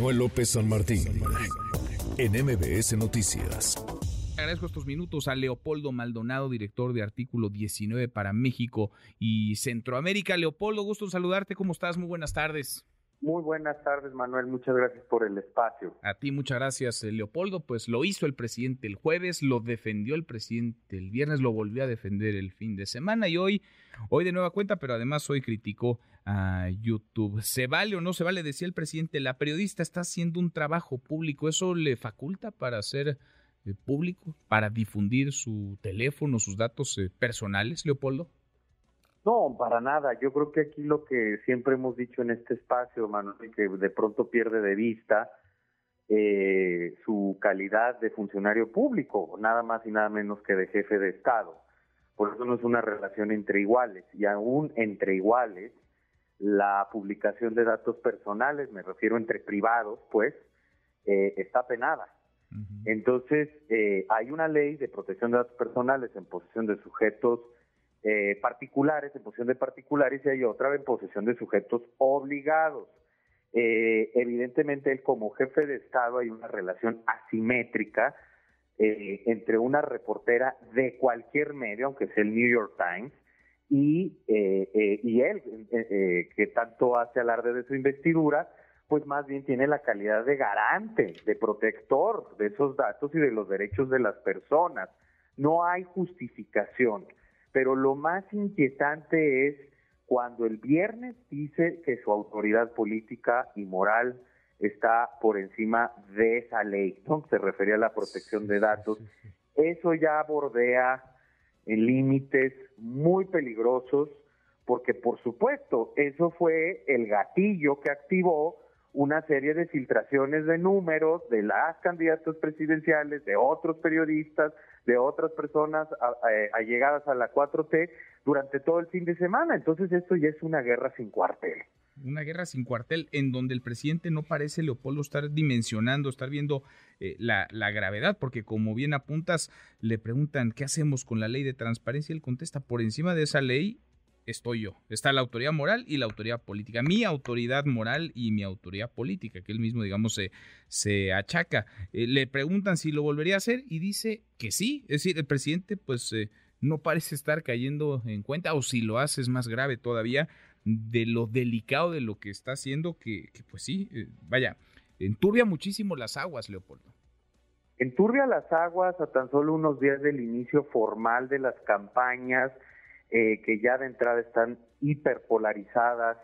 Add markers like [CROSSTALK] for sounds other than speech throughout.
Manuel López San Martín en MBS Noticias. Agradezco estos minutos a Leopoldo Maldonado, director de Artículo 19 para México y Centroamérica. Leopoldo, gusto en saludarte. ¿Cómo estás? Muy buenas tardes. Muy buenas tardes, Manuel. Muchas gracias por el espacio. A ti, muchas gracias, eh, Leopoldo. Pues lo hizo el presidente el jueves, lo defendió el presidente el viernes, lo volvió a defender el fin de semana y hoy, hoy de nueva cuenta, pero además hoy criticó a YouTube. ¿Se vale o no se vale? Decía el presidente, la periodista está haciendo un trabajo público. ¿Eso le faculta para hacer eh, público, para difundir su teléfono, sus datos eh, personales, Leopoldo? No, para nada. Yo creo que aquí lo que siempre hemos dicho en este espacio, Manuel, que de pronto pierde de vista eh, su calidad de funcionario público, nada más y nada menos que de jefe de Estado. Por eso no es una relación entre iguales. Y aún entre iguales, la publicación de datos personales, me refiero entre privados, pues, eh, está penada. Entonces, eh, hay una ley de protección de datos personales en posesión de sujetos eh, particulares, en posesión de particulares, y hay otra en posesión de sujetos obligados. Eh, evidentemente, él como jefe de Estado hay una relación asimétrica eh, entre una reportera de cualquier medio, aunque sea el New York Times, y, y él, que tanto hace alarde de su investidura, pues más bien tiene la calidad de garante, de protector de esos datos y de los derechos de las personas. No hay justificación pero lo más inquietante es cuando el viernes dice que su autoridad política y moral está por encima de esa ley, ¿no? Se refería a la protección de datos. Eso ya bordea en límites muy peligrosos, porque por supuesto, eso fue el gatillo que activó una serie de filtraciones de números de las candidatos presidenciales, de otros periodistas, de otras personas allegadas a la 4T durante todo el fin de semana. Entonces esto ya es una guerra sin cuartel. Una guerra sin cuartel en donde el presidente no parece, Leopoldo, estar dimensionando, estar viendo eh, la, la, gravedad, porque como bien apuntas, le preguntan qué hacemos con la ley de transparencia, él contesta, por encima de esa ley estoy yo. Está la autoridad moral y la autoridad política. Mi autoridad moral y mi autoridad política, que él mismo, digamos, se, se achaca. Eh, le preguntan si lo volvería a hacer y dice que sí. Es decir, el presidente, pues, eh, no parece estar cayendo en cuenta, o si lo hace es más grave todavía, de lo delicado de lo que está haciendo, que, pues sí, eh, vaya, enturbia muchísimo las aguas, Leopoldo. Enturbia las aguas a tan solo unos días del inicio formal de las campañas, eh, que ya de entrada están hiperpolarizadas.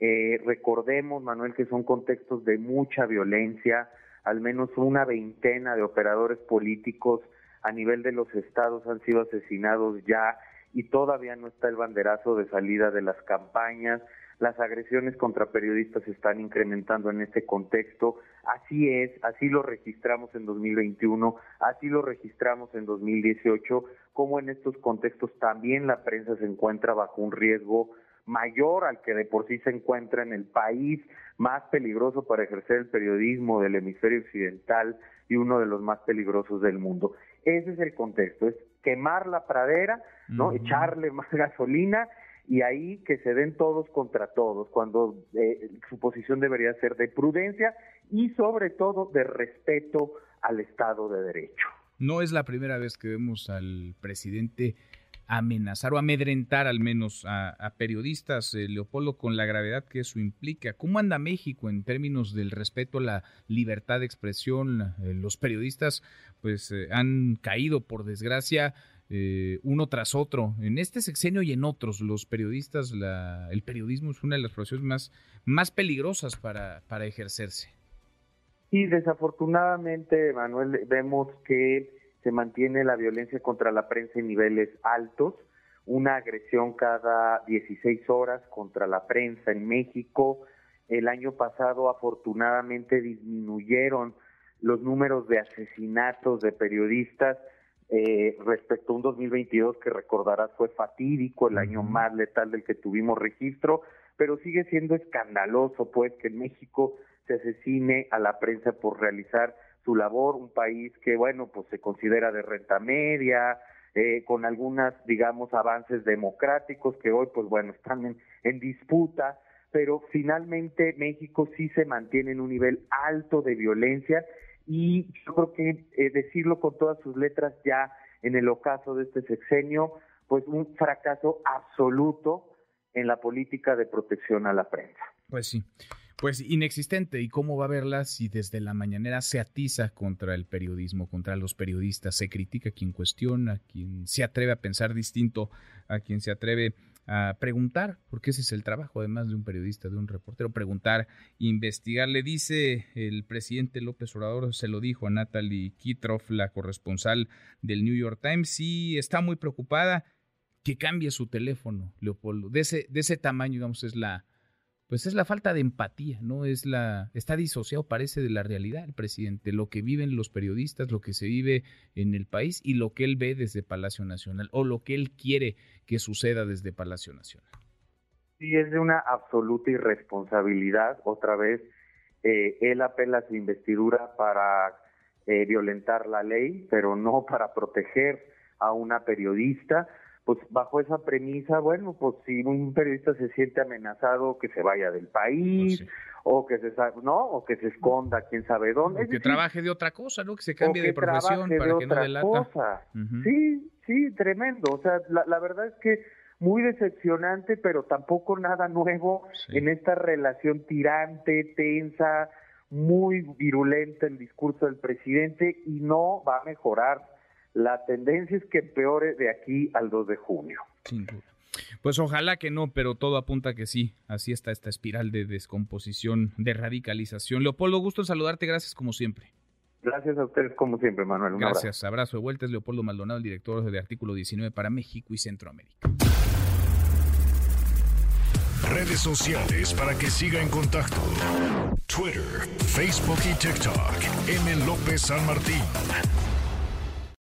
Eh, recordemos, Manuel, que son contextos de mucha violencia, al menos una veintena de operadores políticos a nivel de los estados han sido asesinados ya y todavía no está el banderazo de salida de las campañas. Las agresiones contra periodistas se están incrementando en este contexto. Así es, así lo registramos en 2021, así lo registramos en 2018, como en estos contextos también la prensa se encuentra bajo un riesgo mayor al que de por sí se encuentra en el país más peligroso para ejercer el periodismo del hemisferio occidental y uno de los más peligrosos del mundo. Ese es el contexto, es quemar la pradera, ¿no? Echarle más [LAUGHS] gasolina y ahí que se den todos contra todos, cuando eh, su posición debería ser de prudencia y sobre todo de respeto al Estado de Derecho. No es la primera vez que vemos al presidente amenazar o amedrentar al menos a, periodistas, eh, Leopoldo, con la gravedad que eso implica. ¿Cómo anda México en términos del respeto a la libertad de expresión? Eh, los periodistas pues han caído, por desgracia, eh, uno tras otro. En este sexenio y en otros, los periodistas, la, el periodismo es una de las profesiones más, más peligrosas para, para ejercerse. Y desafortunadamente, Manuel, vemos que se mantiene la violencia contra la prensa en niveles altos, una agresión cada 16 horas contra la prensa en México. El año pasado, afortunadamente, disminuyeron los números de asesinatos de periodistas eh, respecto a un 2022 que recordarás fue fatídico, el año más letal del que tuvimos registro, pero sigue siendo escandaloso pues que en México se asesine a la prensa por realizar su labor, un país que bueno pues se considera de renta media, eh, con algunas digamos avances democráticos que hoy pues bueno están en, en disputa pero finalmente México sí se mantiene en un nivel alto de violencia y yo creo que eh, decirlo con todas sus letras ya en el ocaso de este sexenio, pues un fracaso absoluto en la política de protección a la prensa. Pues sí. Pues inexistente. ¿Y cómo va a verla si desde la mañanera se atiza contra el periodismo, contra los periodistas? Se critica a quien cuestiona, a quien se atreve a pensar distinto, a quien se atreve a preguntar, porque ese es el trabajo además de un periodista, de un reportero, preguntar, investigar. Le dice el presidente López Obrador, se lo dijo a Natalie Kitroff, la corresponsal del New York Times, sí está muy preocupada que cambie su teléfono, Leopoldo. De ese, de ese tamaño, digamos, es la, pues es la falta de empatía, ¿no? Es la, está disociado, parece, de la realidad el presidente, lo que viven los periodistas, lo que se vive en el país y lo que él ve desde Palacio Nacional o lo que él quiere que suceda desde Palacio Nacional. Sí, es de una absoluta irresponsabilidad, otra vez, eh, él apela a su investidura para eh, violentar la ley, pero no para proteger a una periodista pues bajo esa premisa, bueno, pues si un periodista se siente amenazado, que se vaya del país, pues o que se no, o que se esconda, quién sabe dónde. O que trabaje de otra cosa, ¿no? Que se cambie de profesión para que no delata. Cosa. Sí, sí, tremendo. O sea, la, verdad es que muy decepcionante, pero tampoco nada nuevo en esta relación tirante, tensa, muy virulenta el discurso del presidente y no va a mejorar la tendencia es que empeore de aquí al 2 de junio. Sin duda. Pues ojalá que no, pero todo apunta que sí. Así está esta espiral de descomposición, de radicalización. Leopoldo, gusto en saludarte. Gracias como siempre. Gracias a ustedes como siempre, Manuel. Gracias. Abrazo. de vuelta. Es Leopoldo Maldonado, el director de Artículo 19 para México y Centroamérica. Redes sociales para que siga en contacto: Twitter, Facebook y TikTok. M. López San Martín.